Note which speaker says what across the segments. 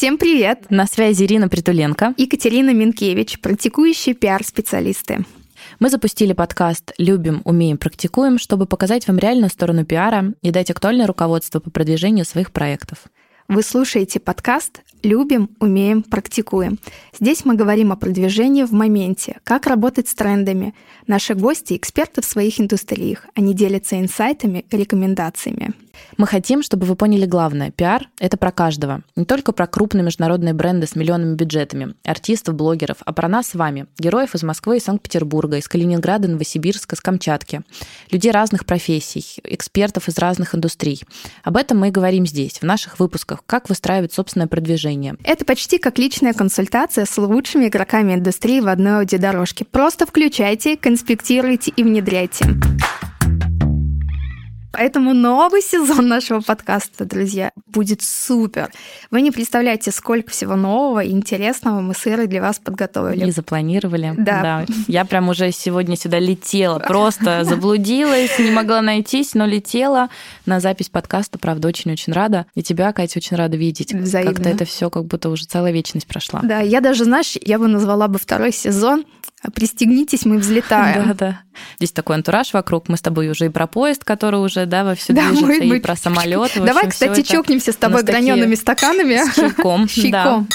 Speaker 1: Всем привет!
Speaker 2: На связи Ирина Притуленко
Speaker 1: и Катерина Минкевич, практикующие пиар-специалисты.
Speaker 2: Мы запустили подкаст «Любим, умеем, практикуем», чтобы показать вам реальную сторону пиара и дать актуальное руководство по продвижению своих проектов.
Speaker 1: Вы слушаете подкаст «Любим, умеем, практикуем». Здесь мы говорим о продвижении в моменте, как работать с трендами. Наши гости – эксперты в своих индустриях. Они делятся инсайтами и рекомендациями.
Speaker 2: Мы хотим, чтобы вы поняли главное. Пиар — это про каждого. Не только про крупные международные бренды с миллионными бюджетами, артистов, блогеров, а про нас с вами, героев из Москвы и Санкт-Петербурга, из Калининграда, Новосибирска, с Камчатки, людей разных профессий, экспертов из разных индустрий. Об этом мы и говорим здесь, в наших выпусках, как выстраивать собственное продвижение.
Speaker 1: Это почти как личная консультация с лучшими игроками индустрии в одной аудиодорожке. Просто включайте, конспектируйте и внедряйте. Поэтому новый сезон нашего подкаста, друзья, будет супер. Вы не представляете, сколько всего нового и интересного мы с Ирой для вас подготовили.
Speaker 2: И запланировали.
Speaker 1: Да. да.
Speaker 2: Я прям уже сегодня сюда летела, просто заблудилась, не могла найтись, но летела на запись подкаста. Правда, очень-очень рада. И тебя, Катя, очень рада видеть.
Speaker 1: Взаимно.
Speaker 2: Как-то это все как будто уже целая вечность прошла.
Speaker 1: Да, я даже, знаешь, я бы назвала бы второй сезон Пристегнитесь, мы взлетаем.
Speaker 2: Да, да. Здесь такой антураж вокруг. Мы с тобой уже и про поезд, который уже, да, во все да, движется, и про самолет.
Speaker 1: Давай, кстати, чокнемся с тобой гранеными стаканами.
Speaker 2: С чайком.
Speaker 1: чайком. Да.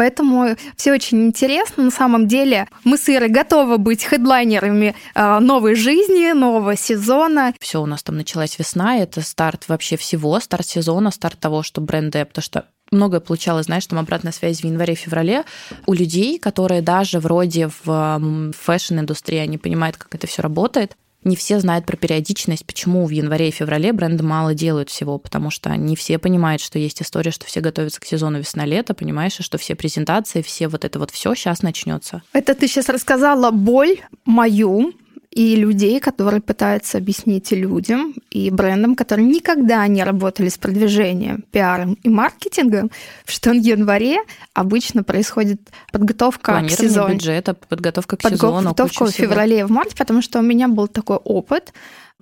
Speaker 1: Поэтому все очень интересно. На самом деле мы с Ирой готовы быть хедлайнерами а, новой жизни, нового сезона.
Speaker 2: Все, у нас там началась весна, это старт вообще всего, старт сезона, старт того, что бренды, потому что многое получалось, знаешь, там обратная связь в январе-феврале у людей, которые даже вроде в fashion-индустрии, они понимают, как это все работает. Не все знают про периодичность, почему в январе и феврале бренды мало делают всего, потому что не все понимают, что есть история, что все готовятся к сезону весна-лето, понимаешь, и что все презентации, все вот это вот все сейчас начнется.
Speaker 1: Это ты сейчас рассказала боль мою, и людей, которые пытаются объяснить людям и брендам, которые никогда не работали с продвижением, пиаром и маркетингом, что в январе обычно происходит подготовка к сезону.
Speaker 2: бюджета, подготовка к
Speaker 1: подготовка
Speaker 2: сезону.
Speaker 1: Подготовка в феврале и в марте, потому что у меня был такой опыт,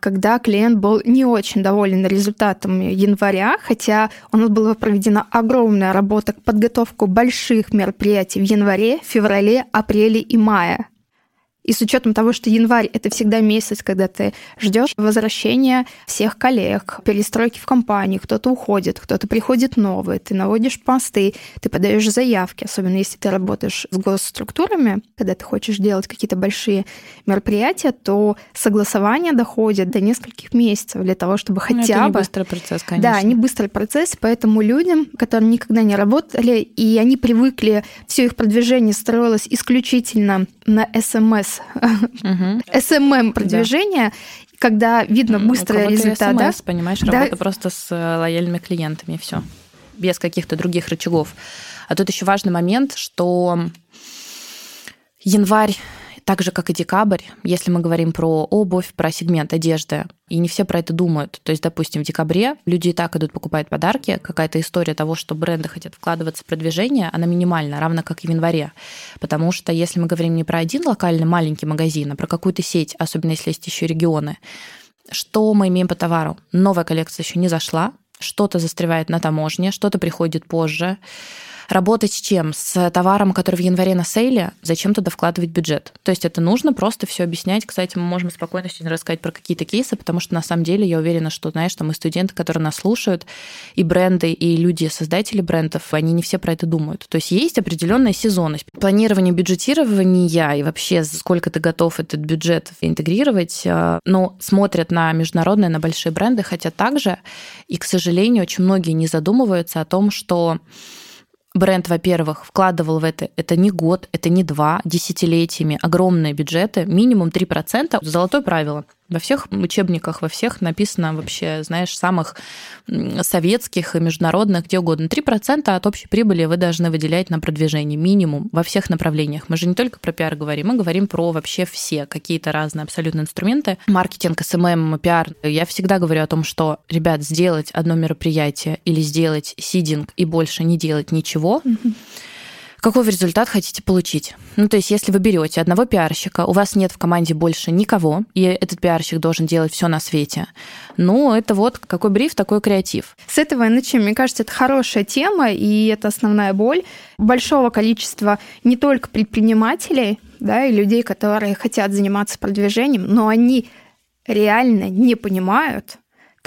Speaker 1: когда клиент был не очень доволен результатом января, хотя у нас была проведена огромная работа к подготовку больших мероприятий в январе, феврале, апреле и мае. И с учетом того, что январь — это всегда месяц, когда ты ждешь возвращения всех коллег, перестройки в компании, кто-то уходит, кто-то приходит новый, ты наводишь посты, ты подаешь заявки, особенно если ты работаешь с госструктурами, когда ты хочешь делать какие-то большие мероприятия, то согласование доходит до нескольких месяцев для того, чтобы хотя
Speaker 2: ну, это не
Speaker 1: бы...
Speaker 2: быстрый процесс, конечно.
Speaker 1: Да, не быстрый процесс, поэтому людям, которые никогда не работали, и они привыкли, все их продвижение строилось исключительно на СМС SMM продвижение, когда видно быстрый результат.
Speaker 2: да? понимаешь, работа просто с э, лояльными клиентами, все, без каких-то других рычагов. А тут еще важный момент, что январь так же, как и декабрь, если мы говорим про обувь, про сегмент одежды, и не все про это думают. То есть, допустим, в декабре люди и так идут покупать подарки, какая-то история того, что бренды хотят вкладываться в продвижение, она минимальна, равно как и в январе. Потому что если мы говорим не про один локальный маленький магазин, а про какую-то сеть, особенно если есть еще регионы, что мы имеем по товару? Новая коллекция еще не зашла, что-то застревает на таможне, что-то приходит позже Работать с чем? С товаром, который в январе на сейле, зачем туда вкладывать бюджет? То есть это нужно просто все объяснять. Кстати, мы можем спокойно сегодня рассказать про какие-то кейсы, потому что на самом деле я уверена, что, знаешь, там и студенты, которые нас слушают, и бренды, и люди, создатели брендов, они не все про это думают. То есть есть определенная сезонность. Планирование бюджетирования и вообще сколько ты готов этот бюджет интегрировать, э, но смотрят на международные, на большие бренды, хотя также, и, к сожалению, очень многие не задумываются о том, что бренд, во-первых, вкладывал в это, это не год, это не два, десятилетиями, огромные бюджеты, минимум 3%, золотое правило – во всех учебниках, во всех написано вообще, знаешь, самых советских и международных, где угодно. 3% от общей прибыли вы должны выделять на продвижение, минимум, во всех направлениях. Мы же не только про пиар говорим, мы говорим про вообще все какие-то разные абсолютно инструменты. Маркетинг, SMM, пиар. Я всегда говорю о том, что, ребят, сделать одно мероприятие или сделать seeding и больше не делать ничего, какой вы результат хотите получить. Ну, то есть, если вы берете одного пиарщика, у вас нет в команде больше никого, и этот пиарщик должен делать все на свете, ну, это вот какой бриф, такой креатив.
Speaker 1: С этого и начнем. Мне кажется, это хорошая тема, и это основная боль большого количества не только предпринимателей, да, и людей, которые хотят заниматься продвижением, но они реально не понимают,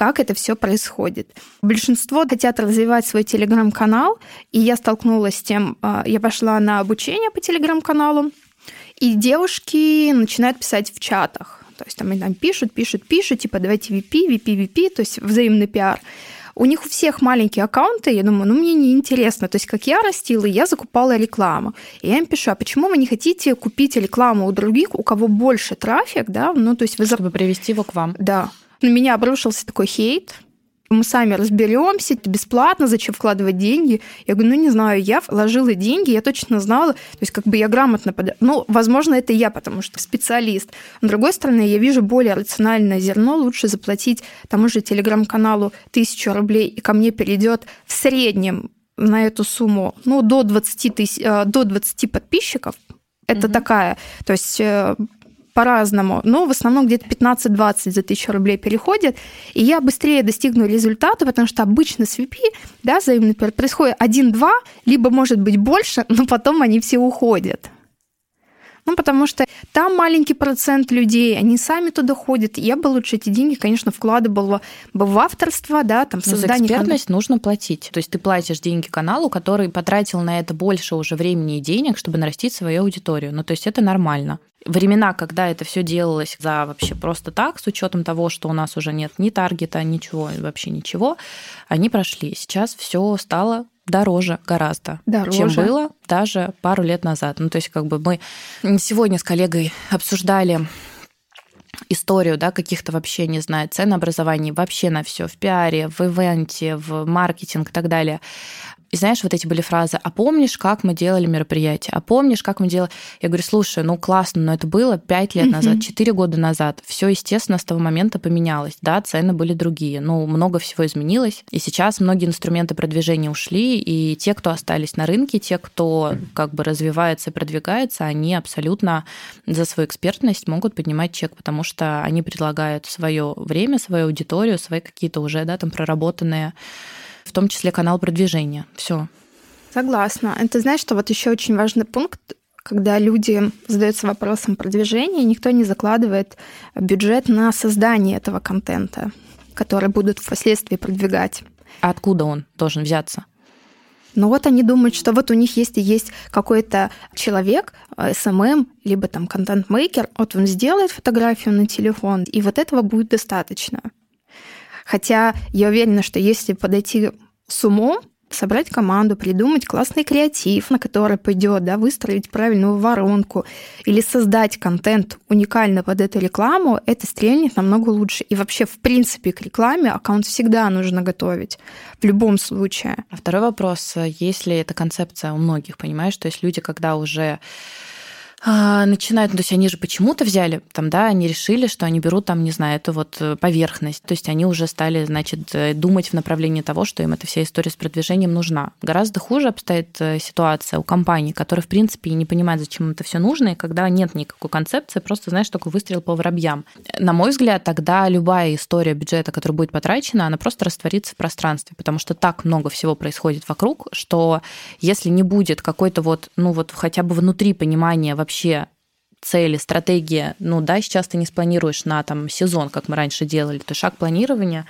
Speaker 1: как это все происходит. Большинство хотят развивать свой телеграм-канал, и я столкнулась с тем, а, я пошла на обучение по телеграм-каналу, и девушки начинают писать в чатах. То есть там они там пишут, пишут, пишут, типа давайте VP, VP, VP, то есть взаимный пиар. У них у всех маленькие аккаунты, я думаю, ну мне не интересно. То есть как я растила, я закупала рекламу. И я им пишу, а почему вы не хотите купить рекламу у других, у кого больше трафик, да? Ну то есть вы...
Speaker 2: Чтобы привести его к вам.
Speaker 1: Да на меня обрушился такой хейт, мы сами разберемся, это бесплатно, зачем вкладывать деньги? Я говорю, ну не знаю, я вложила деньги, я точно знала, то есть как бы я грамотно под... Ну, возможно, это я, потому что специалист. Но, с другой стороны, я вижу более рациональное зерно, лучше заплатить тому же телеграм-каналу тысячу рублей, и ко мне перейдет в среднем на эту сумму, ну, до 20, тысяч, э, до 20 подписчиков, это угу. такая, то есть э, по-разному, но в основном где-то 15-20 за тысячу рублей переходит, и я быстрее достигну результата, потому что обычно с VP, да, взаимный происходит 1-2, либо может быть больше, но потом они все уходят. Ну, потому что там маленький процент людей, они сами туда ходят. Я бы лучше эти деньги, конечно, вкладывала бы в авторство, да, там, создание...
Speaker 2: Но за экспертность нужно платить. То есть ты платишь деньги каналу, который потратил на это больше уже времени и денег, чтобы нарастить свою аудиторию. Ну, то есть это нормально времена, когда это все делалось за вообще просто так, с учетом того, что у нас уже нет ни таргета, ничего, вообще ничего, они прошли. Сейчас все стало дороже гораздо, дороже. чем было даже пару лет назад. Ну, то есть, как бы мы сегодня с коллегой обсуждали историю, да, каких-то вообще, не знаю, ценообразований вообще на все в пиаре, в ивенте, в маркетинг и так далее. И знаешь, вот эти были фразы, а помнишь, как мы делали мероприятие? А помнишь, как мы делали? Я говорю, слушай, ну классно, но это было 5 лет назад, 4 года назад. Все, естественно, с того момента поменялось. Да, цены были другие. Ну, много всего изменилось. И сейчас многие инструменты продвижения ушли, и те, кто остались на рынке, те, кто как бы развивается и продвигается, они абсолютно за свою экспертность могут поднимать чек, потому что они предлагают свое время, свою аудиторию, свои какие-то уже, да, там проработанные в том числе канал продвижения. Все.
Speaker 1: Согласна. Это знаешь, что вот еще очень важный пункт, когда люди задаются вопросом продвижения, никто не закладывает бюджет на создание этого контента, который будут впоследствии продвигать.
Speaker 2: А откуда он должен взяться?
Speaker 1: Но вот они думают, что вот у них есть и есть какой-то человек, э, либо там контент-мейкер, вот он сделает фотографию на телефон, и вот этого будет достаточно. Хотя я уверена, что если подойти с умом, собрать команду, придумать классный креатив, на который пойдет, да, выстроить правильную воронку или создать контент уникально под эту рекламу, это стрельнет намного лучше. И вообще, в принципе, к рекламе аккаунт всегда нужно готовить, в любом случае.
Speaker 2: А второй вопрос, если эта концепция у многих, понимаешь, то есть люди, когда уже начинают, ну, то есть они же почему-то взяли, там, да, они решили, что они берут там, не знаю, эту вот э, поверхность, то есть они уже стали, значит, э, думать в направлении того, что им эта вся история с продвижением нужна. Гораздо хуже обстоит э, ситуация у компаний, которые, в принципе, и не понимают, зачем это все нужно, и когда нет никакой концепции, просто, знаешь, только выстрел по воробьям. На мой взгляд, тогда любая история бюджета, которая будет потрачена, она просто растворится в пространстве, потому что так много всего происходит вокруг, что если не будет какой-то вот, ну вот хотя бы внутри понимания вообще вообще цели, стратегия, ну да, сейчас ты не спланируешь на там сезон, как мы раньше делали, то шаг планирования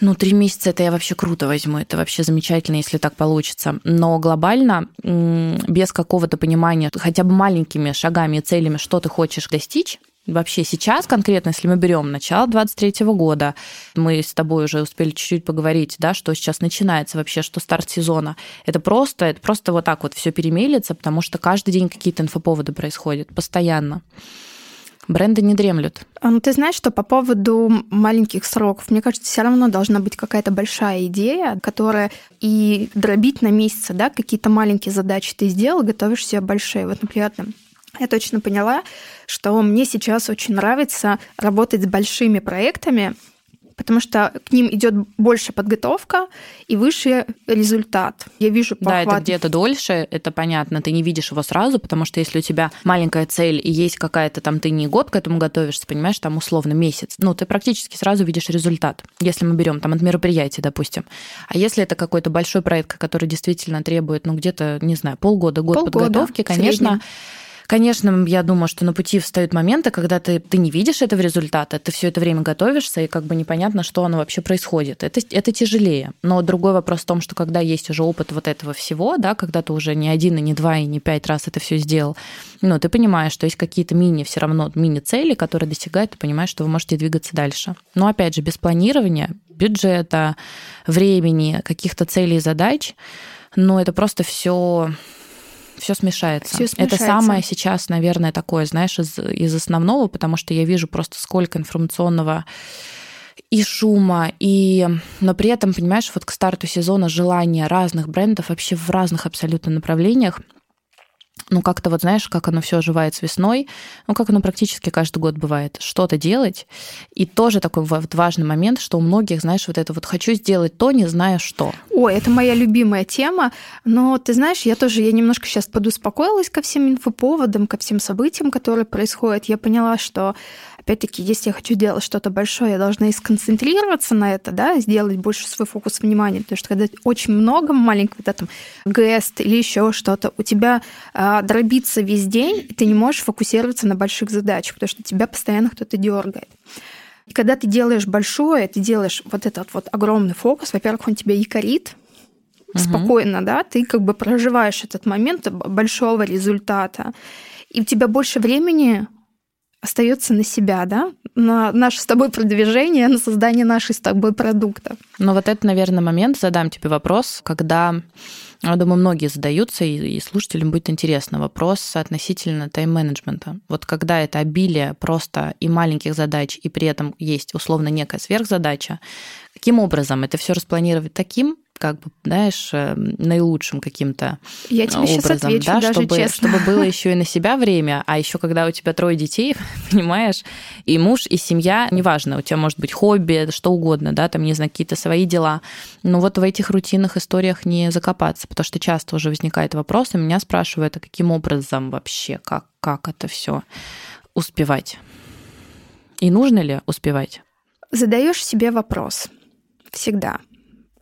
Speaker 2: ну, три месяца это я вообще круто возьму, это вообще замечательно, если так получится. Но глобально, без какого-то понимания, хотя бы маленькими шагами и целями, что ты хочешь достичь, Вообще сейчас конкретно, если мы берем начало 23 года, мы с тобой уже успели чуть-чуть поговорить, да, что сейчас начинается вообще, что старт сезона. Это просто, это просто вот так вот все перемелится, потому что каждый день какие-то инфоповоды происходят постоянно. Бренды не дремлют.
Speaker 1: А, ну, ты знаешь, что по поводу маленьких сроков, мне кажется, все равно должна быть какая-то большая идея, которая и дробить на месяцы, да, какие-то маленькие задачи ты сделал, готовишь себе большие. Вот, например, я точно поняла, что мне сейчас очень нравится работать с большими проектами, потому что к ним идет больше подготовка и выше результат. Я вижу по
Speaker 2: Да, это где-то дольше, это понятно, ты не видишь его сразу, потому что если у тебя маленькая цель и есть какая-то там, ты не год к этому готовишься, понимаешь, там условно месяц, ну, ты практически сразу видишь результат, если мы берем там от мероприятия, допустим. А если это какой-то большой проект, который действительно требует, ну, где-то, не знаю, полгода, год полгода, подготовки, конечно, Конечно, я думаю, что на пути встают моменты, когда ты, ты не видишь этого результата, ты все это время готовишься, и как бы непонятно, что оно вообще происходит. Это, это тяжелее. Но другой вопрос в том, что когда есть уже опыт вот этого всего, да, когда ты уже не один, и не два, и не пять раз это все сделал, ну, ты понимаешь, что есть какие-то мини, все равно мини-цели, которые достигают, ты понимаешь, что вы можете двигаться дальше. Но опять же, без планирования, бюджета, времени, каких-то целей и задач, но это просто все все смешается.
Speaker 1: Всё смешается.
Speaker 2: Это самое сейчас, наверное, такое, знаешь, из, из основного, потому что я вижу просто сколько информационного и шума, и... но при этом, понимаешь, вот к старту сезона желание разных брендов вообще в разных абсолютно направлениях ну, как-то вот знаешь, как оно все оживает весной, ну, как оно практически каждый год бывает, что-то делать. И тоже такой вот важный момент, что у многих, знаешь, вот это вот «хочу сделать то, не знаю что».
Speaker 1: Ой, это моя любимая тема, но ты знаешь, я тоже, я немножко сейчас подуспокоилась ко всем инфоповодам, ко всем событиям, которые происходят. Я поняла, что опять-таки, если я хочу делать что-то большое, я должна и сконцентрироваться на это, да, сделать больше свой фокус внимания, потому что когда очень много маленького, да, там, гест или еще что-то, у тебя а, дробится весь день, и ты не можешь фокусироваться на больших задачах, потому что тебя постоянно кто-то дергает. И когда ты делаешь большое, ты делаешь вот этот вот огромный фокус, во-первых, он тебя якорит, угу. спокойно, да, ты как бы проживаешь этот момент большого результата, и у тебя больше времени остается на себя, да, на наше с тобой продвижение, на создание нашей с тобой продукта.
Speaker 2: Ну вот это, наверное, момент, задам тебе вопрос, когда, я думаю, многие задаются, и слушателям будет интересно, вопрос относительно тайм-менеджмента. Вот когда это обилие просто и маленьких задач, и при этом есть условно некая сверхзадача, каким образом это все распланировать таким, как бы, знаешь, э, наилучшим каким-то
Speaker 1: Я тебе образом, сейчас отвечу,
Speaker 2: да,
Speaker 1: даже
Speaker 2: чтобы,
Speaker 1: честно.
Speaker 2: чтобы было еще и на себя время, а еще когда у тебя трое детей, понимаешь, и муж, и семья, неважно, у тебя может быть хобби, что угодно, да, там, не знаю, какие-то свои дела, но вот в этих рутинных историях не закопаться, потому что часто уже возникает вопрос, и меня спрашивают, а каким образом вообще, как, как это все успевать? И нужно ли успевать?
Speaker 1: Задаешь себе вопрос всегда.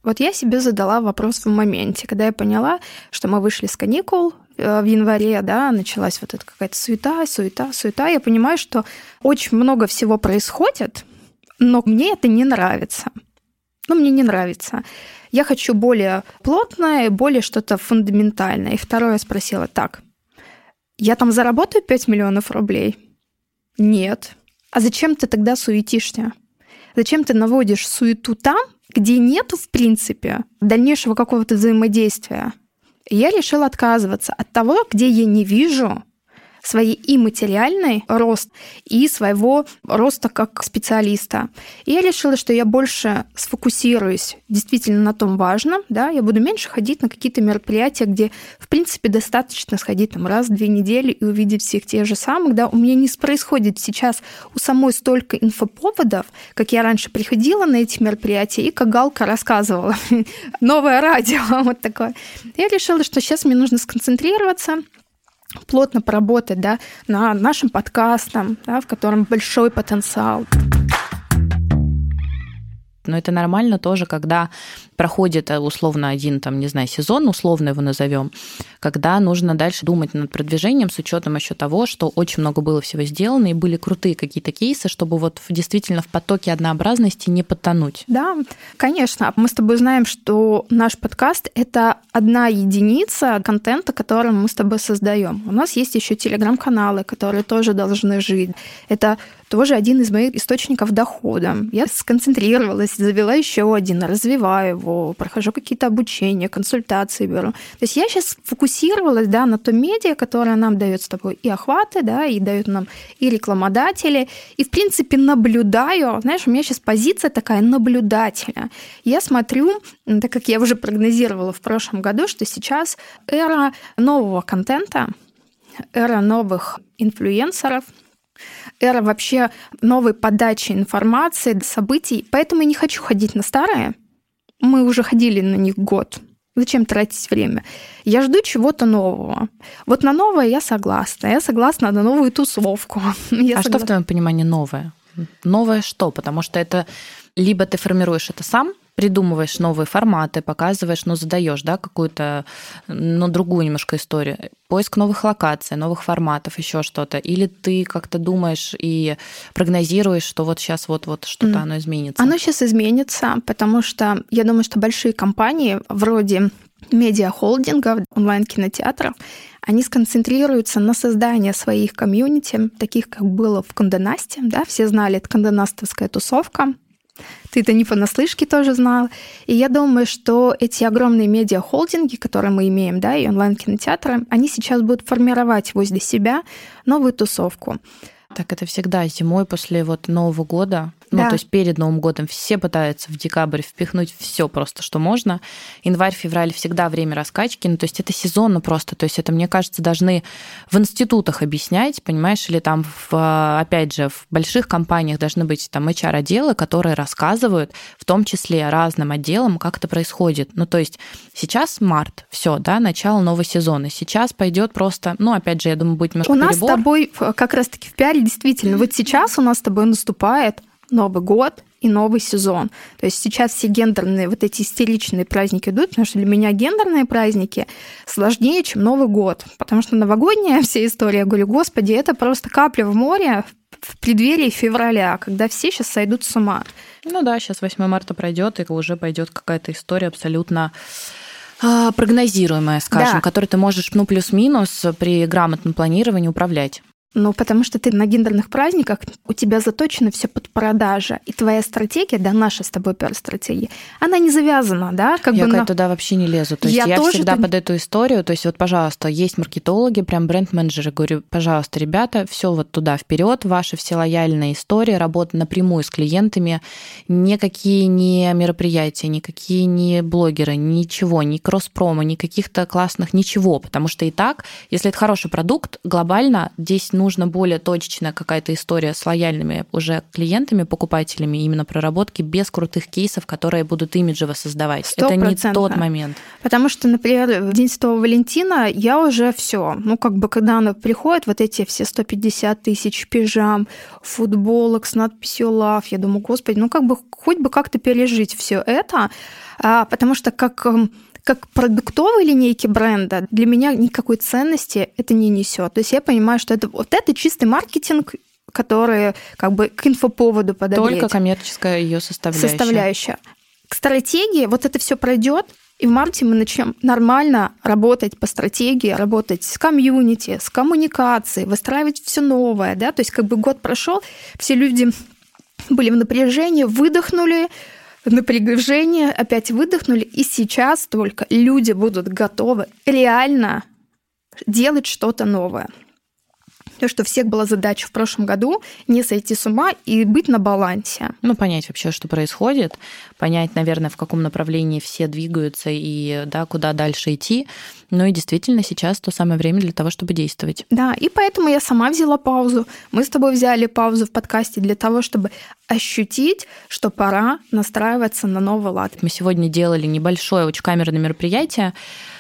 Speaker 1: Вот я себе задала вопрос в моменте, когда я поняла, что мы вышли с каникул э, в январе, да, началась вот эта какая-то суета, суета, суета. Я понимаю, что очень много всего происходит, но мне это не нравится. Ну, мне не нравится. Я хочу более плотное, более что-то фундаментальное. И второе я спросила, так, я там заработаю 5 миллионов рублей? Нет. А зачем ты тогда суетишься? Зачем ты наводишь суету там, где нету, в принципе, дальнейшего какого-то взаимодействия, я решила отказываться от того, где я не вижу своей и материальный рост, и своего роста как специалиста. И я решила, что я больше сфокусируюсь действительно на том важном, да, я буду меньше ходить на какие-то мероприятия, где, в принципе, достаточно сходить там раз в две недели и увидеть всех тех же самых, да, у меня не происходит сейчас у самой столько инфоповодов, как я раньше приходила на эти мероприятия и как Галка рассказывала. Новое радио, вот такое. Я решила, что сейчас мне нужно сконцентрироваться, плотно поработать да, на нашем подкастом, да, в котором большой потенциал.
Speaker 2: Но это нормально тоже, когда проходит э, условно один, там, не знаю, сезон, условно его назовем, когда нужно дальше думать над продвижением с учетом еще того, что очень много было всего сделано и были крутые какие-то кейсы, чтобы вот действительно в потоке однообразности не подтонуть.
Speaker 1: Да, конечно. Мы с тобой знаем, что наш подкаст — это одна единица контента, который мы с тобой создаем. У нас есть еще телеграм-каналы, которые тоже должны жить. Это тоже один из моих источников дохода. Я сконцентрировалась, завела еще один, развиваю его, прохожу какие-то обучения, консультации беру. То есть я сейчас фокусировалась да, на том медиа, которое нам дает с тобой и охваты, да, и дают нам и рекламодатели, и, в принципе, наблюдаю. Знаешь, у меня сейчас позиция такая наблюдателя. Я смотрю, так как я уже прогнозировала в прошлом году, что сейчас эра нового контента, эра новых инфлюенсеров – эра вообще новой подачи информации, событий. Поэтому я не хочу ходить на старое. Мы уже ходили на них год. Зачем тратить время? Я жду чего-то нового. Вот на новое я согласна. Я согласна на новую тусовку. Я
Speaker 2: а согла... что в твоем понимании новое? Новое что? Потому что это либо ты формируешь это сам, придумываешь новые форматы, показываешь, ну, задаешь, да, какую-то, ну, другую немножко историю. Поиск новых локаций, новых форматов, еще что-то. Или ты как-то думаешь и прогнозируешь, что вот сейчас вот-вот что-то mm. оно изменится?
Speaker 1: Оно сейчас изменится, потому что я думаю, что большие компании вроде медиахолдингов, онлайн-кинотеатров, они сконцентрируются на создании своих комьюнити, таких, как было в Конденасте, да, все знали, это конденастовская тусовка, ты это не понаслышке тоже знал. И я думаю, что эти огромные медиахолдинги, которые мы имеем, да, и онлайн-кинотеатры, они сейчас будут формировать возле себя новую тусовку.
Speaker 2: Так это всегда зимой после вот Нового года ну, да. то есть перед Новым годом все пытаются в декабрь впихнуть все просто, что можно. Январь, февраль всегда время раскачки. Ну, то есть это сезонно просто. То есть это, мне кажется, должны в институтах объяснять, понимаешь, или там, в, опять же, в больших компаниях должны быть там HR-отделы, которые рассказывают, в том числе разным отделам, как это происходит. Ну, то есть сейчас март, все, да, начало нового сезона. Сейчас пойдет просто, ну, опять же, я думаю, будет немножко
Speaker 1: У
Speaker 2: перебор.
Speaker 1: нас с тобой как раз-таки в пиаре действительно, вот сейчас у нас с тобой наступает Новый год и новый сезон. То есть сейчас все гендерные, вот эти истеричные праздники идут, потому что для меня гендерные праздники сложнее, чем Новый год. Потому что новогодняя вся история, я говорю, господи, это просто капля в море в преддверии февраля, когда все сейчас сойдут с ума.
Speaker 2: Ну да, сейчас 8 марта пройдет, и уже пойдет какая-то история абсолютно а, прогнозируемая, скажем, да. которой ты можешь, ну, плюс-минус при грамотном планировании управлять.
Speaker 1: Ну, потому что ты на гендерных праздниках, у тебя заточено все под продажа. И твоя стратегия, да, наша с тобой пиар-стратегия, она не завязана, да?
Speaker 2: Как я бы на... туда вообще не лезу. То есть я, я всегда ты... под эту историю, то есть вот, пожалуйста, есть маркетологи, прям бренд-менеджеры, говорю, пожалуйста, ребята, все вот туда вперед, ваши все лояльные истории, работа напрямую с клиентами, никакие не мероприятия, никакие не блогеры, ничего, ни кросс-промо, ни каких-то классных, ничего, потому что и так, если это хороший продукт, глобально здесь ну, нужно более точечная какая-то история с лояльными уже клиентами, покупателями, именно проработки без крутых кейсов, которые будут имиджево создавать. 100%. Это не тот момент.
Speaker 1: Потому что, например, в День Святого Валентина я уже все, ну как бы когда она приходит, вот эти все 150 тысяч пижам, футболок с надписью Love, я думаю, господи, ну как бы хоть бы как-то пережить все это, а, потому что как эм, как продуктовой линейки бренда для меня никакой ценности это не несет. То есть я понимаю, что это вот это чистый маркетинг, который как бы к инфоповоду подогреть.
Speaker 2: Только коммерческая ее составляющая.
Speaker 1: Составляющая. К стратегии вот это все пройдет, и в марте мы начнем нормально работать по стратегии, работать с комьюнити, с коммуникацией, выстраивать все новое, да, то есть как бы год прошел, все люди были в напряжении, выдохнули, напряжение, опять выдохнули, и сейчас только люди будут готовы реально делать что-то новое. То, что всех была задача в прошлом году не сойти с ума и быть на балансе.
Speaker 2: Ну, понять вообще, что происходит, понять, наверное, в каком направлении все двигаются и да, куда дальше идти. Ну и действительно сейчас то самое время для того, чтобы действовать.
Speaker 1: Да, и поэтому я сама взяла паузу. Мы с тобой взяли паузу в подкасте для того, чтобы ощутить, что пора настраиваться на новый лад.
Speaker 2: Мы сегодня делали небольшое очень камерное мероприятие,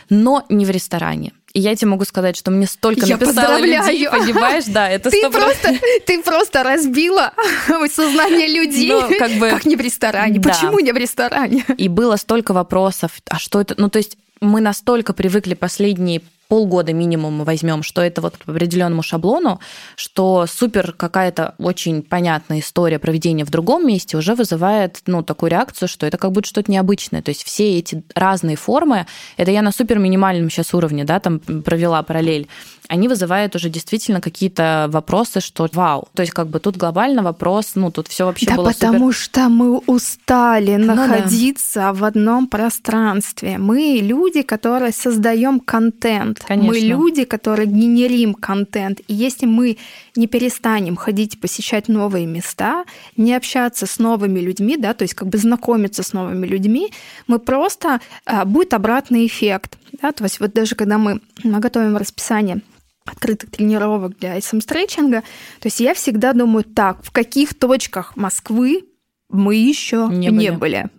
Speaker 2: но не в ресторане. И я тебе могу сказать, что мне столько я написало людей, понимаешь? Да, это
Speaker 1: ты просто, ты просто разбила сознание людей. Но, как, бы, как не в ресторане? Да. Почему не в ресторане?
Speaker 2: И было столько вопросов. А что это? Ну, то есть мы настолько привыкли последние полгода минимум мы возьмем, что это вот по определенному шаблону, что супер какая-то очень понятная история проведения в другом месте уже вызывает ну, такую реакцию, что это как будто что-то необычное. То есть все эти разные формы, это я на супер минимальном сейчас уровне, да, там провела параллель, они вызывают уже действительно какие-то вопросы, что вау. То есть как бы тут глобально вопрос, ну тут все вообще
Speaker 1: да
Speaker 2: было
Speaker 1: потому
Speaker 2: супер...
Speaker 1: что мы устали ну, находиться да. в одном пространстве. Мы люди, которые создаем контент. Конечно. Мы люди, которые генерим контент. И если мы не перестанем ходить посещать новые места, не общаться с новыми людьми, да, то есть как бы знакомиться с новыми людьми, мы просто а, будет обратный эффект. Да, то есть вот даже когда мы готовим расписание открытых тренировок для SM-стретчинга. То есть я всегда думаю, так, в каких точках Москвы мы еще не, не были. были.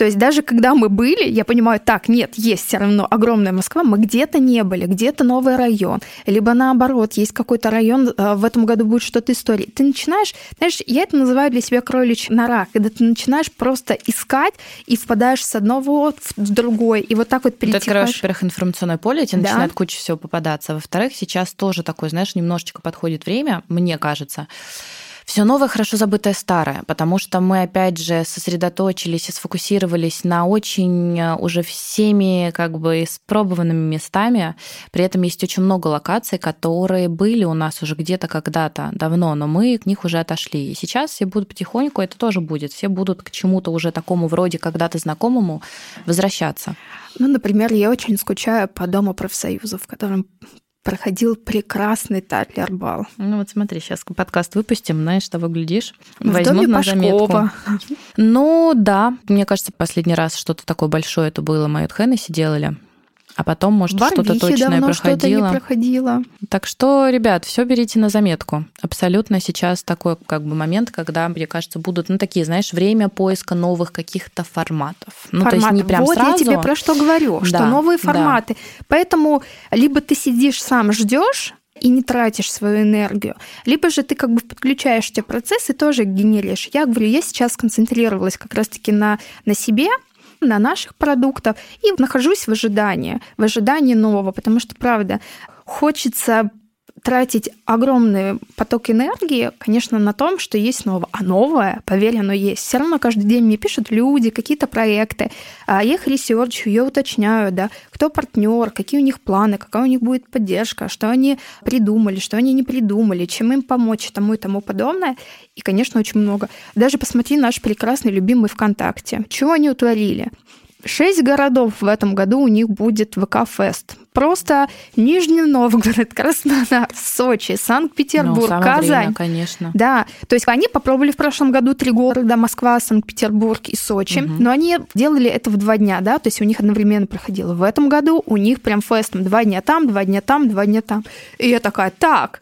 Speaker 1: То есть даже когда мы были, я понимаю, так, нет, есть все равно огромная Москва, мы где-то не были, где-то новый район, либо наоборот, есть какой-то район, э, в этом году будет что-то истории. Ты начинаешь, знаешь, я это называю для себя кроличья нора, когда ты начинаешь просто искать и впадаешь с одного в другой, и вот так вот перетекаешь.
Speaker 2: Ты открываешь, во-первых, информационное поле, тебе да. начинает куча всего попадаться. Во-вторых, сейчас тоже такое, знаешь, немножечко подходит время, мне кажется, все новое хорошо забытое старое, потому что мы опять же сосредоточились и сфокусировались на очень э, уже всеми как бы испробованными местами. При этом есть очень много локаций, которые были у нас уже где-то когда-то давно, но мы к них уже отошли. И сейчас все будут потихоньку, это тоже будет, все будут к чему-то уже такому вроде когда-то знакомому возвращаться.
Speaker 1: Ну, например, я очень скучаю по Дому профсоюзов, в котором проходил прекрасный Татлер-бал.
Speaker 2: Ну вот смотри, сейчас подкаст выпустим, знаешь, что выглядишь,
Speaker 1: в возьмут доме на Пашкова.
Speaker 2: заметку. Ну да, мне кажется, последний раз что-то такое большое это было, мы от Хеннесси делали. А потом, может, что-то точное проходило. Что-то не
Speaker 1: проходило.
Speaker 2: Так что, ребят, все берите на заметку. Абсолютно сейчас такой как бы момент, когда, мне кажется, будут, ну, такие, знаешь, время поиска новых каких-то форматов. Ну,
Speaker 1: Формат.
Speaker 2: то есть не прям
Speaker 1: вот
Speaker 2: сразу.
Speaker 1: я тебе про что говорю, что новые форматы. Да. Поэтому либо ты сидишь сам, ждешь, и не тратишь свою энергию. Либо же ты как бы подключаешь эти процессы и тоже генеришь. Я говорю, я сейчас концентрировалась как раз-таки на, на себе, на наших продуктах и нахожусь в ожидании, в ожидании нового, потому что, правда, хочется тратить огромный поток энергии, конечно, на том, что есть новое. А новое, поверь, оно есть. Все равно каждый день мне пишут люди, какие-то проекты. А я их research у, я уточняю, да, кто партнер, какие у них планы, какая у них будет поддержка, что они придумали, что они не придумали, чем им помочь, тому и тому подобное. И, конечно, очень много. Даже посмотри наш прекрасный любимый ВКонтакте. Чего они утворили? Шесть городов в этом году у них будет ВК-фест. Просто Нижний Новгород, Краснодар, Сочи, Санкт-Петербург, ну, Казань. Время,
Speaker 2: конечно.
Speaker 1: Да, то есть они попробовали в прошлом году три города, Москва, Санкт-Петербург и Сочи, угу. но они делали это в два дня, да, то есть у них одновременно проходило. В этом году у них прям фестом два дня там, два дня там, два дня там. И я такая, так,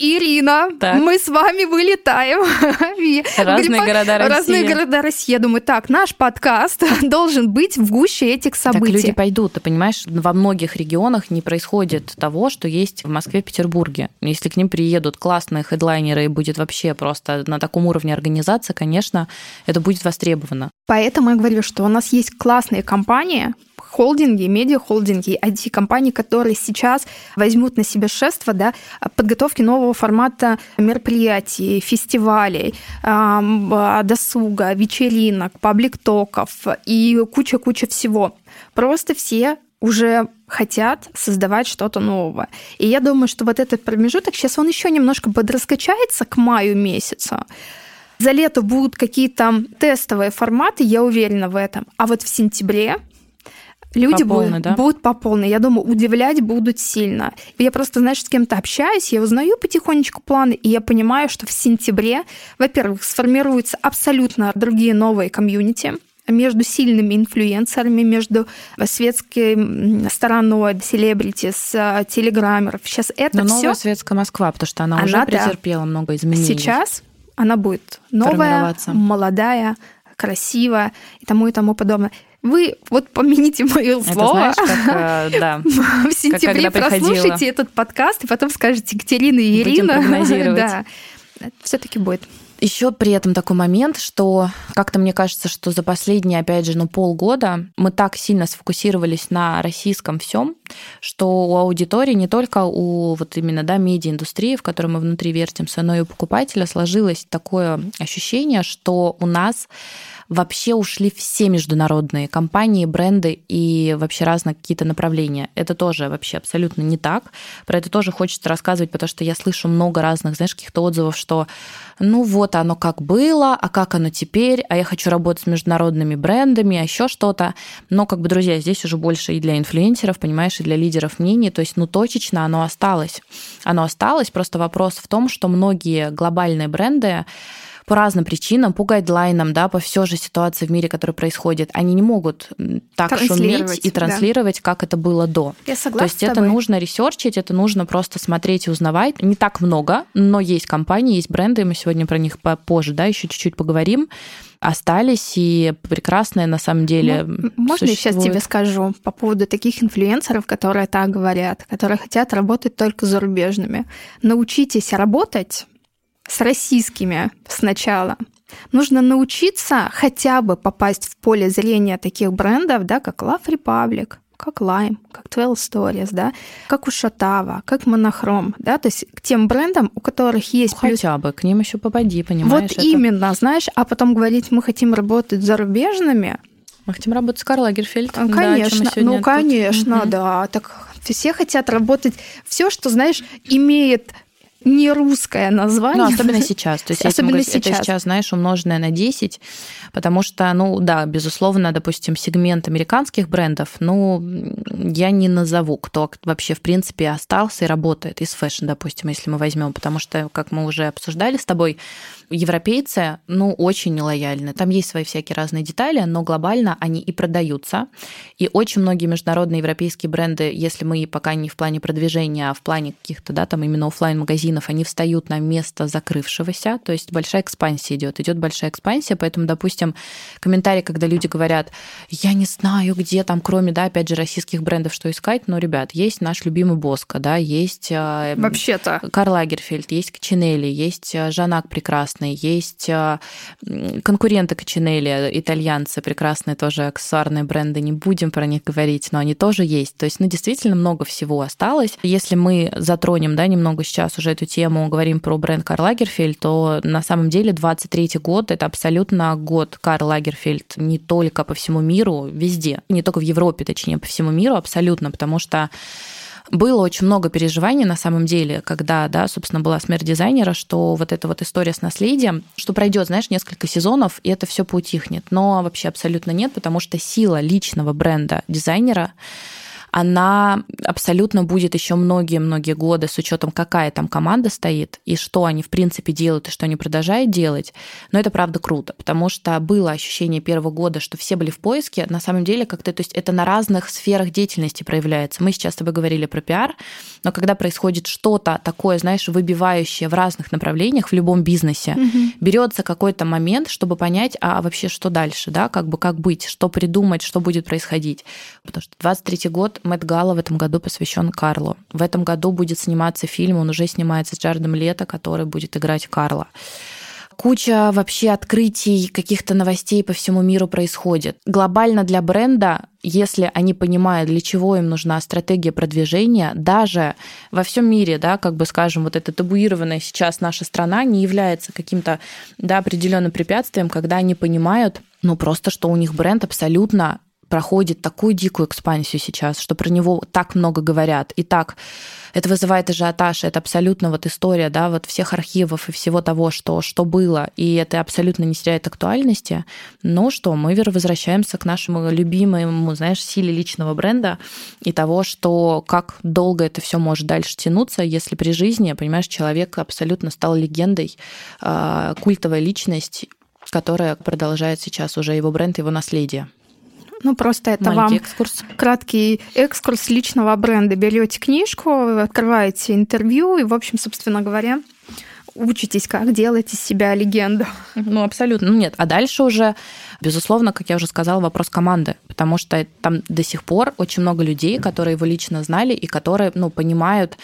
Speaker 1: Ирина, так. мы с вами вылетаем.
Speaker 2: Разные города России.
Speaker 1: Разные города России. Я думаю, так, наш подкаст должен быть в гуще этих событий.
Speaker 2: Так люди пойдут, ты понимаешь, во многих регионах не происходит того, что есть в Москве, Петербурге. Если к ним приедут классные хедлайнеры и будет вообще просто на таком уровне организация, конечно, это будет востребовано.
Speaker 1: Поэтому я говорю, что у нас есть классные компании, холдинги, медиа-холдинги, IT-компании, которые сейчас возьмут на себя шество да, подготовки нового формата мероприятий, фестивалей, досуга, вечеринок, паблик-токов и куча-куча всего. Просто все уже хотят создавать что-то новое. И я думаю, что вот этот промежуток сейчас он еще немножко подраскачается к маю месяцу. За лето будут какие-то тестовые форматы, я уверена в этом. А вот в сентябре Люди по полной, будут, да? будут по полной. Я думаю, удивлять будут сильно. Я просто, знаешь, с кем-то общаюсь, я узнаю потихонечку планы, и я понимаю, что в сентябре, во-первых, сформируются абсолютно другие новые комьюнити, между сильными инфлюенсерами, между светской стороной селебрити, с э, телеграммеров. Сейчас это
Speaker 2: Но
Speaker 1: все.
Speaker 2: новая светская Москва, потому что она, она уже претерпела да. много изменений.
Speaker 1: Сейчас она будет новая, молодая, красивая и тому и тому подобное. Вы вот помяните мое слово.
Speaker 2: Это знаешь, как, э, да,
Speaker 1: в сентябре прослушайте этот подкаст и потом скажете Екатерина и Ирина. да, все-таки будет.
Speaker 2: Еще при этом такой момент, что как-то мне кажется, что за последние, опять же, ну, полгода мы так сильно сфокусировались на российском всем, что у аудитории, не только у вот именно да, медиаиндустрии, в которой мы внутри вертимся, но и у покупателя сложилось такое ощущение, что у нас вообще ушли все международные компании, бренды и вообще разные какие-то направления. Это тоже вообще абсолютно не так. Про это тоже хочется рассказывать, потому что я слышу много разных, знаешь, каких-то отзывов, что ну вот оно как было, а как оно теперь, а я хочу работать с международными брендами, а еще что-то. Но как бы, друзья, здесь уже больше и для инфлюенсеров, понимаешь, и для лидеров мнений, то есть, ну, точечно оно осталось. Оно осталось, просто вопрос в том, что многие глобальные бренды по разным причинам, по гайдлайнам, да, по все же ситуации в мире, которая происходит, они не могут так шуметь и транслировать, да. как это было до.
Speaker 1: Я согласна.
Speaker 2: То есть это нужно ресерчить, это нужно просто смотреть и узнавать. Не так много, но есть компании, есть бренды, мы сегодня про них позже, да, еще чуть-чуть поговорим остались и прекрасные на самом деле.
Speaker 1: Ну, можно я сейчас тебе скажу по поводу таких инфлюенсеров, которые так говорят, которые хотят работать только зарубежными. Научитесь работать с российскими сначала. Нужно научиться хотя бы попасть в поле зрения таких брендов, да, как Love Republic, как Lime, как 12 Stories, да, как у Шатава, как Монохром, да, то есть к тем брендам, у которых есть
Speaker 2: ну, плюс... Хотя бы, к ним еще попади, понимаешь?
Speaker 1: Вот это... именно, знаешь, а потом говорить, мы хотим работать с зарубежными,
Speaker 2: мы хотим работать с Карл Лагерфельд.
Speaker 1: Конечно, да, ну, конечно, тут. да. Так все хотят работать. Все, что, знаешь, имеет не русское название.
Speaker 2: Ну, особенно сейчас. То есть особенно сейчас. это сейчас, знаешь, умноженное на 10, потому что, ну, да, безусловно, допустим, сегмент американских брендов, ну, я не назову, кто вообще, в принципе, остался и работает из fashion, допустим, если мы возьмем, потому что, как мы уже обсуждали с тобой, европейцы, ну, очень нелояльны. Там есть свои всякие разные детали, но глобально они и продаются. И очень многие международные европейские бренды, если мы пока не в плане продвижения, а в плане каких-то, да, там именно офлайн магазинов они встают на место закрывшегося, то есть большая экспансия идет, идет большая экспансия, поэтому, допустим, комментарии, когда люди говорят, я не знаю, где там, кроме, да, опять же, российских брендов, что искать, но, ребят, есть наш любимый Боско, да, есть...
Speaker 1: Э, Вообще-то.
Speaker 2: Карл Лагерфельд, есть Качинелли, есть э, Жанак прекрасный, прекрасный, есть а, конкуренты Качинелли, итальянцы, прекрасные тоже аксессуарные бренды, не будем про них говорить, но они тоже есть. То есть, ну, действительно много всего осталось. Если мы затронем, да, немного сейчас уже эту тему, говорим про бренд Карл Лагерфельд, то на самом деле 23 год — это абсолютно год Карл Лагерфельд не только по всему миру, везде, не только в Европе, точнее, по всему миру абсолютно, потому что было очень много переживаний на самом деле, когда, да, собственно, была смерть дизайнера, что вот эта вот история с наследием, что пройдет, знаешь, несколько сезонов, и это все поутихнет. Но вообще абсолютно нет, потому что сила личного бренда дизайнера она абсолютно будет еще многие-многие годы с учетом, какая там команда стоит и что они, в принципе, делают и что они продолжают делать. Но это правда круто, потому что было ощущение первого года, что все были в поиске. На самом деле, как-то, то есть это на разных сферах деятельности проявляется. Мы сейчас с тобой говорили про пиар, но когда происходит что-то такое, знаешь, выбивающее в разных направлениях в любом бизнесе, угу. берется какой-то момент, чтобы понять, а вообще что дальше, да, как бы как быть, что придумать, что будет происходить. Потому что 23 год Мэтт Гала в этом году посвящен Карлу. В этом году будет сниматься фильм, он уже снимается с Джаредом Лето, который будет играть Карла куча вообще открытий, каких-то новостей по всему миру происходит. Глобально для бренда, если они понимают, для чего им нужна стратегия продвижения, даже во всем мире, да, как бы скажем, вот эта табуированная сейчас наша страна не является каким-то да, определенным препятствием, когда они понимают, ну просто, что у них бренд абсолютно проходит такую дикую экспансию сейчас, что про него так много говорят. И так это вызывает ажиотаж, это абсолютно вот история, да, вот всех архивов и всего того, что, что было, и это абсолютно не теряет актуальности. Но что, мы возвращаемся к нашему любимому, знаешь, силе личного бренда и того, что как долго это все может дальше тянуться, если при жизни, понимаешь, человек абсолютно стал легендой, а, культовая личность, которая продолжает сейчас уже его бренд, его наследие.
Speaker 1: Ну, просто это Маленький вам экскурс. краткий экскурс личного бренда. Берете книжку, открываете интервью и, в общем, собственно говоря, учитесь, как делать из себя легенду.
Speaker 2: Ну, абсолютно. Ну, нет. А дальше уже, безусловно, как я уже сказала, вопрос команды. Потому что там до сих пор очень много людей, которые его лично знали и которые, ну, понимают,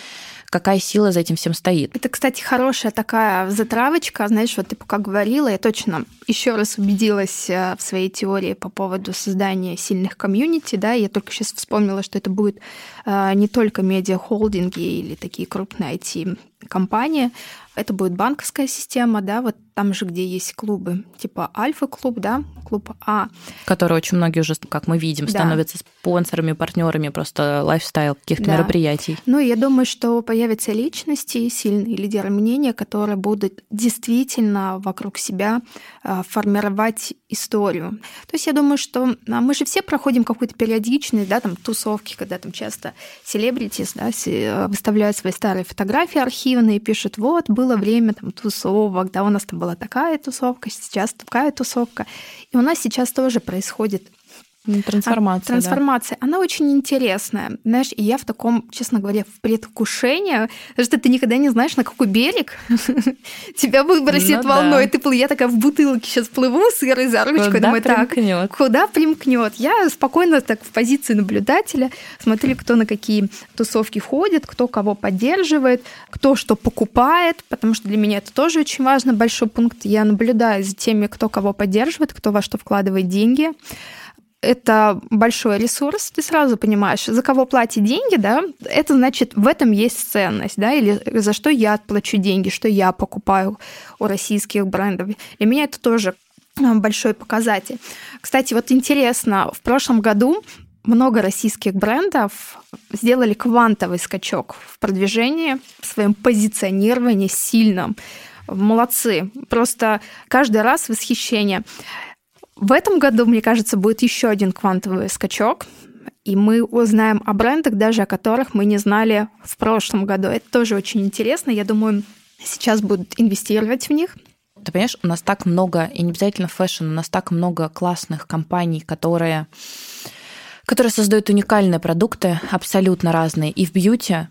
Speaker 2: какая сила за этим всем стоит.
Speaker 1: Это, кстати, хорошая такая затравочка. Знаешь, вот ты пока говорила, я точно еще раз убедилась э, в своей теории по поводу создания сильных комьюнити. Да, я только сейчас вспомнила, что это будет э, не только медиа-холдинги или такие крупные IT-компании, это будет банковская система, да, вот там же, где есть клубы, типа Альфа-клуб, да, клуб А.
Speaker 2: Которые очень многие уже, как мы видим, да. становятся спонсорами, партнерами просто лайфстайл каких-то да. мероприятий.
Speaker 1: Ну, я думаю, что появятся личности, сильные лидеры мнения, которые будут действительно вокруг себя а, формировать историю. То есть я думаю, что а, мы же все проходим какую-то периодичность, да, там тусовки, когда там часто селебритис, да, выставляют свои старые фотографии архивные, пишут, вот, было время там тусовок, да, у нас там была такая тусовка, сейчас такая тусовка. И у нас сейчас тоже происходит
Speaker 2: трансформация.
Speaker 1: Трансформация. Да. Она очень интересная. Знаешь, и я в таком, честно говоря, в предвкушении, потому что ты никогда не знаешь, на какой берег тебя выбросит ну, волной. Да. Ты, я такая в бутылке сейчас плыву с Ирой за ручку, куда думаю, примкнет? так, куда примкнет? Я спокойно так в позиции наблюдателя смотрю, кто на какие тусовки ходит, кто кого поддерживает, кто что покупает, потому что для меня это тоже очень важно, большой пункт. Я наблюдаю за теми, кто кого поддерживает, кто во что вкладывает деньги это большой ресурс, ты сразу понимаешь, за кого платить деньги, да, это значит, в этом есть ценность, да, или за что я отплачу деньги, что я покупаю у российских брендов. Для меня это тоже а, большой показатель. Кстати, вот интересно, в прошлом году много российских брендов сделали квантовый скачок в продвижении, в своем позиционировании сильном. Молодцы. Просто каждый раз восхищение. В этом году, мне кажется, будет еще один квантовый скачок, и мы узнаем о брендах, даже о которых мы не знали в прошлом году. Это тоже очень интересно. Я думаю, сейчас будут инвестировать в них.
Speaker 2: Ты понимаешь, у нас так много, и не обязательно fashion, у нас так много классных компаний, которые которые создают уникальные продукты, абсолютно разные, и в beauty,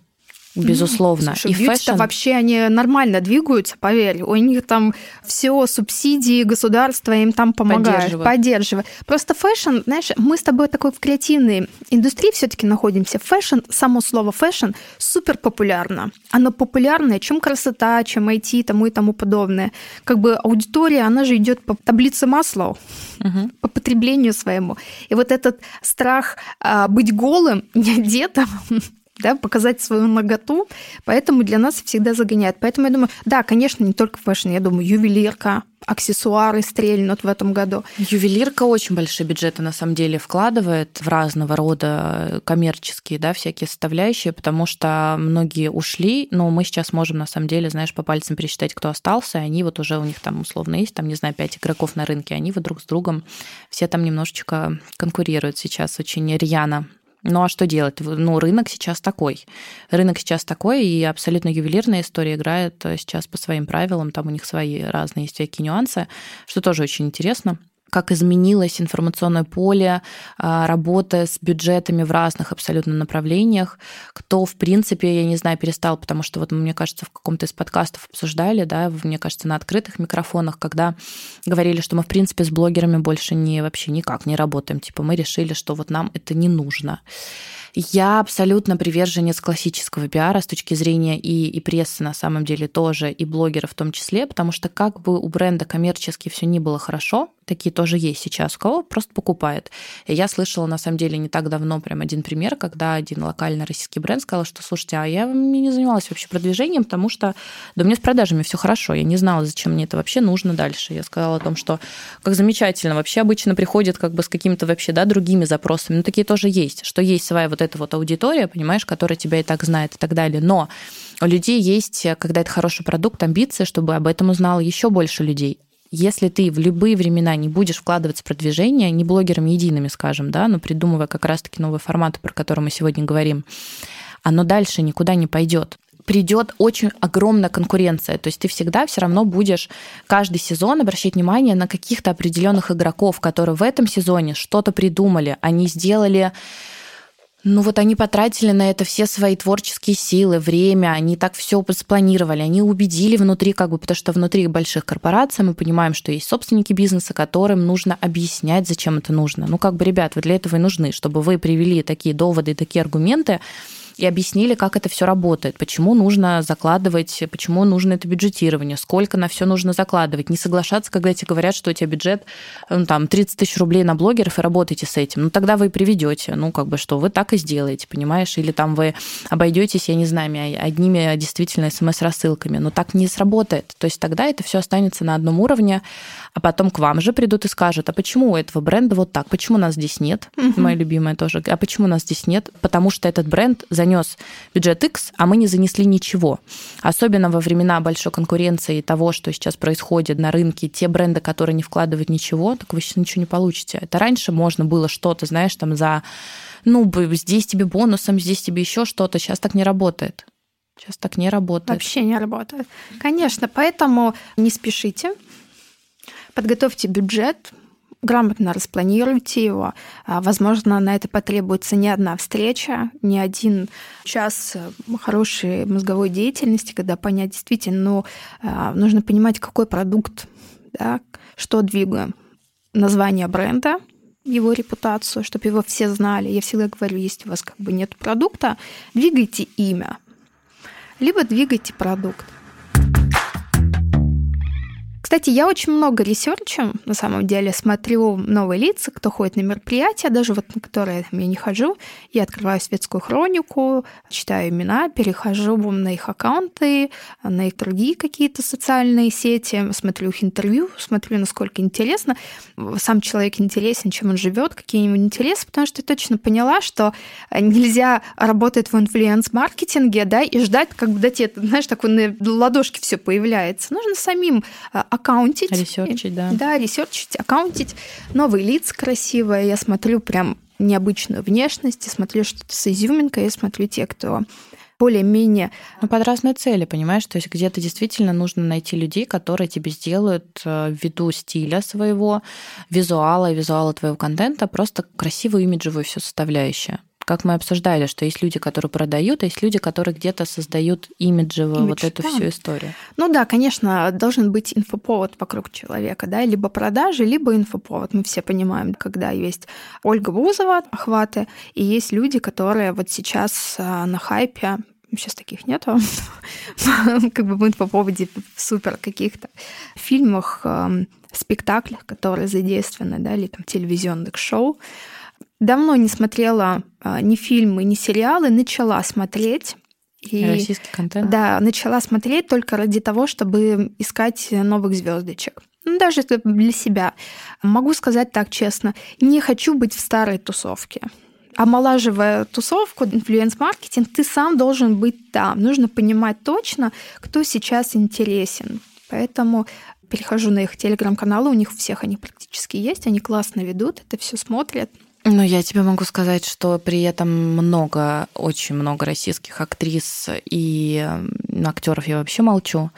Speaker 2: безусловно.
Speaker 1: Слушай, и fashion... вообще они нормально двигаются, поверь. У них там все субсидии, государство им там помогает, поддерживает. Просто fashion, знаешь, мы с тобой такой в креативной индустрии все-таки находимся. Фэшн, само слово fashion супер популярно. Оно популярнее, чем красота, чем IT, тому и тому подобное. Как бы аудитория, она же идет по таблице Маслоу, угу. по потреблению своему. И вот этот страх а, быть голым, не одетым, да, показать свою наготу, поэтому для нас всегда загоняет. Поэтому я думаю, да, конечно, не только fashion, я думаю, ювелирка, аксессуары стрельнут в этом году.
Speaker 2: Ювелирка очень большие бюджеты на самом деле вкладывает в разного рода коммерческие, да, всякие составляющие, потому что многие ушли, но мы сейчас можем на самом деле, знаешь, по пальцам пересчитать, кто остался, они вот уже у них там условно есть, там, не знаю, пять игроков на рынке, они вот друг с другом все там немножечко конкурируют сейчас очень рьяно ну а что делать? Ну, рынок сейчас такой. Рынок сейчас такой, и абсолютно ювелирная история играет э, сейчас по своим правилам. Там у них свои разные есть всякие нюансы, что тоже очень интересно как изменилось информационное поле а, работы с бюджетами в разных абсолютно направлениях, кто, в принципе, я не знаю, перестал, потому что вот, мне кажется, в каком-то из подкастов обсуждали, да, мне кажется, на открытых микрофонах, когда говорили, что мы, в принципе, с блогерами больше не вообще никак не работаем, типа мы решили, что вот нам это не нужно. Я абсолютно приверженец классического пиара с точки зрения и, и прессы на самом деле тоже, и блогеров в том числе, потому что как бы у бренда коммерчески все не было хорошо, такие тоже есть сейчас, у кого просто покупает. И я слышала, на самом деле, не так давно прям один пример, когда один локальный российский бренд сказал, что, слушайте, а я не занималась вообще продвижением, потому что да у меня с продажами все хорошо, я не знала, зачем мне это вообще нужно дальше. Я сказала о том, что как замечательно, вообще обычно приходят как бы с какими-то вообще, да, другими запросами, но такие тоже есть, что есть своя вот эта вот аудитория, понимаешь, которая тебя и так знает и так далее, но у людей есть, когда это хороший продукт, амбиции, чтобы об этом узнало еще больше людей. Если ты в любые времена не будешь вкладываться в продвижение, не блогерами едиными, скажем, да, но придумывая как раз-таки новые форматы, про которые мы сегодня говорим, оно дальше никуда не пойдет придет очень огромная конкуренция. То есть ты всегда все равно будешь каждый сезон обращать внимание на каких-то определенных игроков, которые в этом сезоне что-то придумали, они сделали ну вот они потратили на это все свои творческие силы, время, они так все спланировали, они убедили внутри, как бы, потому что внутри больших корпораций мы понимаем, что есть собственники бизнеса, которым нужно объяснять, зачем это нужно. Ну как бы, ребят, вы для этого и нужны, чтобы вы привели такие доводы, такие аргументы, и объяснили, как это все работает, почему нужно закладывать, почему нужно это бюджетирование, сколько на все нужно закладывать. Не соглашаться, когда тебе говорят, что у тебя бюджет ну, там 30 тысяч рублей на блогеров и работаете с этим. Ну, тогда вы приведете, ну, как бы что, вы так и сделаете, понимаешь? Или там вы обойдетесь, я не знаю, одними действительно смс-рассылками. Но так не сработает. То есть тогда это все останется на одном уровне, а потом к вам же придут и скажут, а почему у этого бренда вот так? Почему нас здесь нет? Угу. Моя любимая тоже. А почему нас здесь нет? Потому что этот бренд занес бюджет X, а мы не занесли ничего. Особенно во времена большой конкуренции и того, что сейчас происходит на рынке, те бренды, которые не вкладывают ничего, так вы сейчас ничего не получите. Это раньше можно было что-то, знаешь, там за ну, здесь тебе бонусом, здесь тебе еще что-то. Сейчас так не работает. Сейчас так не работает.
Speaker 1: Вообще не работает. Конечно, поэтому не спешите. Подготовьте бюджет, грамотно распланируйте его. А, возможно, на это потребуется не одна встреча, не один час э, хорошей мозговой деятельности, когда понять действительно, ну, а, нужно понимать, какой продукт, да, что двигаем. Название бренда, его репутацию, чтобы его все знали. Я всегда говорю, если у вас как бы нет продукта, двигайте имя, либо двигайте продукт. Кстати, я очень много ресерчу, на самом деле, смотрю новые лица, кто ходит на мероприятия, даже вот на которые я не хожу. Я открываю светскую хронику, читаю имена, перехожу на их аккаунты, на их другие какие-то социальные сети, смотрю их интервью, смотрю, насколько интересно. Сам человек интересен, чем он живет, какие у него интересы, потому что я точно поняла, что нельзя работать в инфлюенс-маркетинге, да, и ждать, как дать это, знаешь, так на ладошке все появляется. Нужно самим а, аккаунтить.
Speaker 2: Ресерчить, да.
Speaker 1: Да, ресерчить, аккаунтить. Новые лица красивые. Я смотрю прям необычную внешность, я смотрю что-то с изюминкой, я смотрю те, кто более-менее...
Speaker 2: Ну, под разные цели, понимаешь? То есть где-то действительно нужно найти людей, которые тебе сделают э, ввиду стиля своего, визуала, визуала твоего контента просто красивую имиджевую всю составляющую как мы обсуждали, что есть люди, которые продают, а есть люди, которые где-то создают имиджево Имидж, вот эту да. всю историю.
Speaker 1: Ну да, конечно, должен быть инфоповод вокруг человека, да, либо продажи, либо инфоповод. Мы все понимаем, когда есть Ольга Бузова, охваты, и есть люди, которые вот сейчас а, на хайпе сейчас таких нету, как бы в инфоповоде супер каких-то фильмах, спектаклях, которые задействованы, да, или там телевизионных шоу, давно не смотрела а, ни фильмы, ни сериалы, начала смотреть.
Speaker 2: И, Российский контент?
Speaker 1: Да, начала смотреть только ради того, чтобы искать новых звездочек. Ну, даже для себя. Могу сказать так честно, не хочу быть в старой тусовке. Омолаживая тусовку, инфлюенс-маркетинг, ты сам должен быть там. Нужно понимать точно, кто сейчас интересен. Поэтому перехожу на их телеграм-каналы, у них у всех они практически есть, они классно ведут, это все смотрят.
Speaker 2: Ну, я тебе могу сказать, что при этом много, очень много российских актрис и актеров я вообще молчу,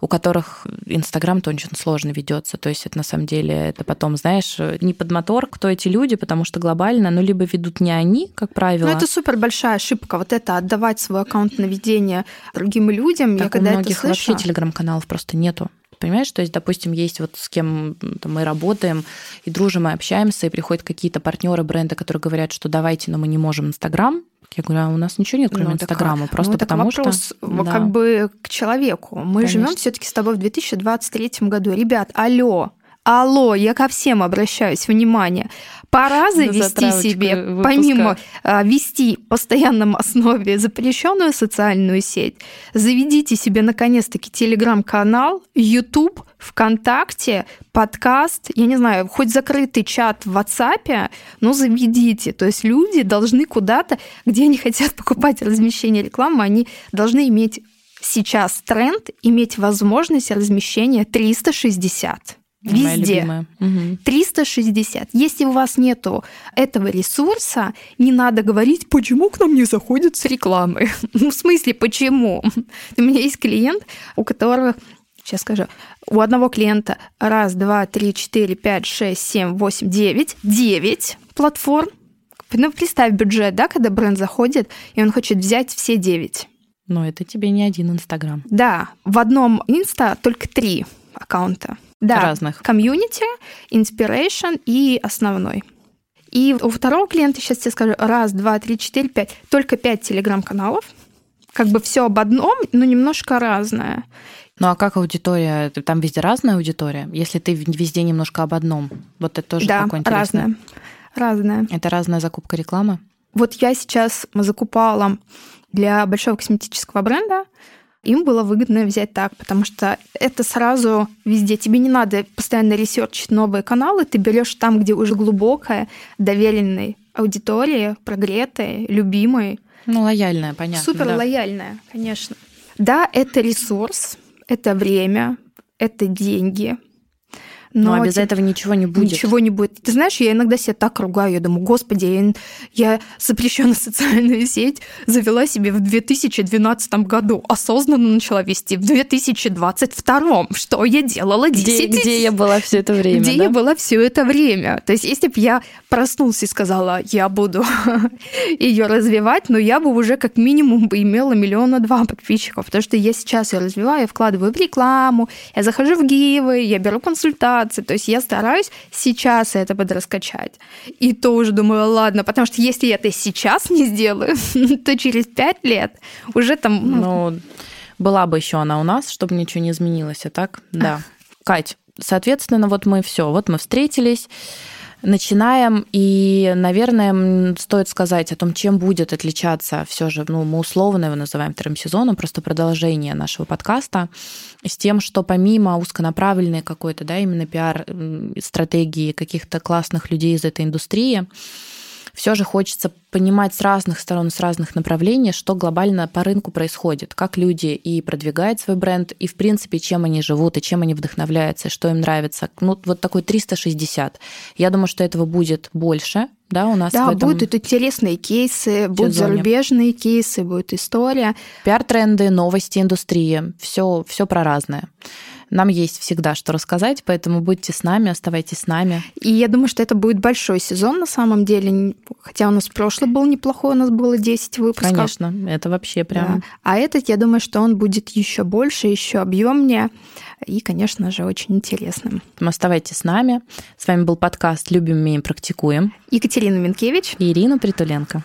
Speaker 2: у которых Инстаграм-то очень сложно ведется. То есть это на самом деле, это потом, знаешь, не под мотор, кто эти люди, потому что глобально, ну, либо ведут не они, как правило.
Speaker 1: Ну, это супер большая ошибка, вот это отдавать свой аккаунт на ведение другим людям.
Speaker 2: Так я когда у многих это слышу... вообще телеграм-каналов просто нету. Понимаешь, то есть, допустим, есть вот с кем там, мы работаем и дружим, и общаемся, и приходят какие-то партнеры бренда, которые говорят, что давайте, но мы не можем Инстаграм. Я говорю, а у нас ничего нет, кроме ну, Инстаграма, ну, просто ну, потому
Speaker 1: вопрос, что... Да. как бы к человеку. Мы живем все-таки с тобой в 2023 году. Ребят, алло, Алло, я ко всем обращаюсь, внимание. Пора завести себе, выпуска. помимо а, вести постоянном основе запрещенную социальную сеть, заведите себе наконец-таки телеграм-канал, YouTube, ВКонтакте, подкаст, я не знаю, хоть закрытый чат в WhatsApp, но заведите. То есть люди должны куда-то, где они хотят покупать размещение рекламы, они должны иметь сейчас тренд, иметь возможность размещения 360. Везде. Угу. 360. Если у вас нету этого ресурса, не надо говорить, почему к нам не заходят с рекламы. Ну, в смысле, почему? У меня есть клиент, у которого сейчас скажу, у одного клиента раз, два, три, четыре, пять, шесть, семь, восемь, девять, девять платформ. Ну, представь бюджет, да, когда бренд заходит, и он хочет взять все девять.
Speaker 2: Но это тебе не один Инстаграм.
Speaker 1: Да, в одном Инста только три аккаунта. Да,
Speaker 2: разных.
Speaker 1: Комьюнити, inspiration и основной. И у второго клиента, сейчас тебе скажу, раз, два, три, четыре, пять, только пять телеграм-каналов. Как бы все об одном, но немножко разное.
Speaker 2: Ну а как аудитория? Там везде разная аудитория? Если ты везде немножко об одном, вот это тоже
Speaker 1: да,
Speaker 2: такое интересное.
Speaker 1: разная. Разная.
Speaker 2: Это разная закупка рекламы?
Speaker 1: Вот я сейчас закупала для большого косметического бренда им было выгодно взять так, потому что это сразу везде. Тебе не надо постоянно ресерчить новые каналы, ты берешь там, где уже глубокая, доверенная аудитория, прогретая, любимая.
Speaker 2: Ну, лояльная, понятно.
Speaker 1: Супер да. лояльная, конечно. Да, это ресурс, это время, это деньги.
Speaker 2: Но, Но без типа, этого ничего не будет.
Speaker 1: Ничего не будет. Ты знаешь, я иногда себя так ругаю, я думаю, господи, я, я запрещенную социальную сеть завела себе в 2012 году, осознанно начала вести в 2022. Что я делала 10
Speaker 2: Где, где я была все это время?
Speaker 1: Где
Speaker 2: да?
Speaker 1: я была все это время? То есть, если бы я проснулся и сказала, я буду ее развивать, но я бы уже как минимум бы имела миллиона два подписчиков, потому что я сейчас ее развиваю, я вкладываю в рекламу, я захожу в гивы, я беру консультации. То есть я стараюсь сейчас это подраскачать. И то уже думаю, ладно, потому что если я это сейчас не сделаю, то через пять лет уже там...
Speaker 2: Ну, ну была бы еще она у нас, чтобы ничего не изменилось, а так, да. Кать, соответственно, вот мы все, вот мы встретились, начинаем, и, наверное, стоит сказать о том, чем будет отличаться все же, ну, мы условно его называем вторым сезоном, просто продолжение нашего подкаста, с тем, что помимо узконаправленной какой-то, да, именно пиар-стратегии каких-то классных людей из этой индустрии, все же хочется понимать с разных сторон, с разных направлений, что глобально по рынку происходит, как люди и продвигают свой бренд, и, в принципе, чем они живут, и чем они вдохновляются, что им нравится. Ну, вот такой 360. Я думаю, что этого будет больше, да, у нас
Speaker 1: да,
Speaker 2: в этом
Speaker 1: будут интересные кейсы, будут зарубежные кейсы, будет история.
Speaker 2: Пиар-тренды, новости индустрии, все, все про разное. Нам есть всегда что рассказать, поэтому будьте с нами, оставайтесь с нами.
Speaker 1: И я думаю, что это будет большой сезон на самом деле, хотя у нас прошлый был неплохой, у нас было 10 выпусков.
Speaker 2: Конечно, это вообще прям. Да.
Speaker 1: А этот, я думаю, что он будет еще больше, еще объемнее и, конечно же, очень интересным.
Speaker 2: Оставайтесь с нами. С вами был подкаст «Любим, умеем, практикуем».
Speaker 1: Екатерина Минкевич
Speaker 2: и Ирина Притуленко.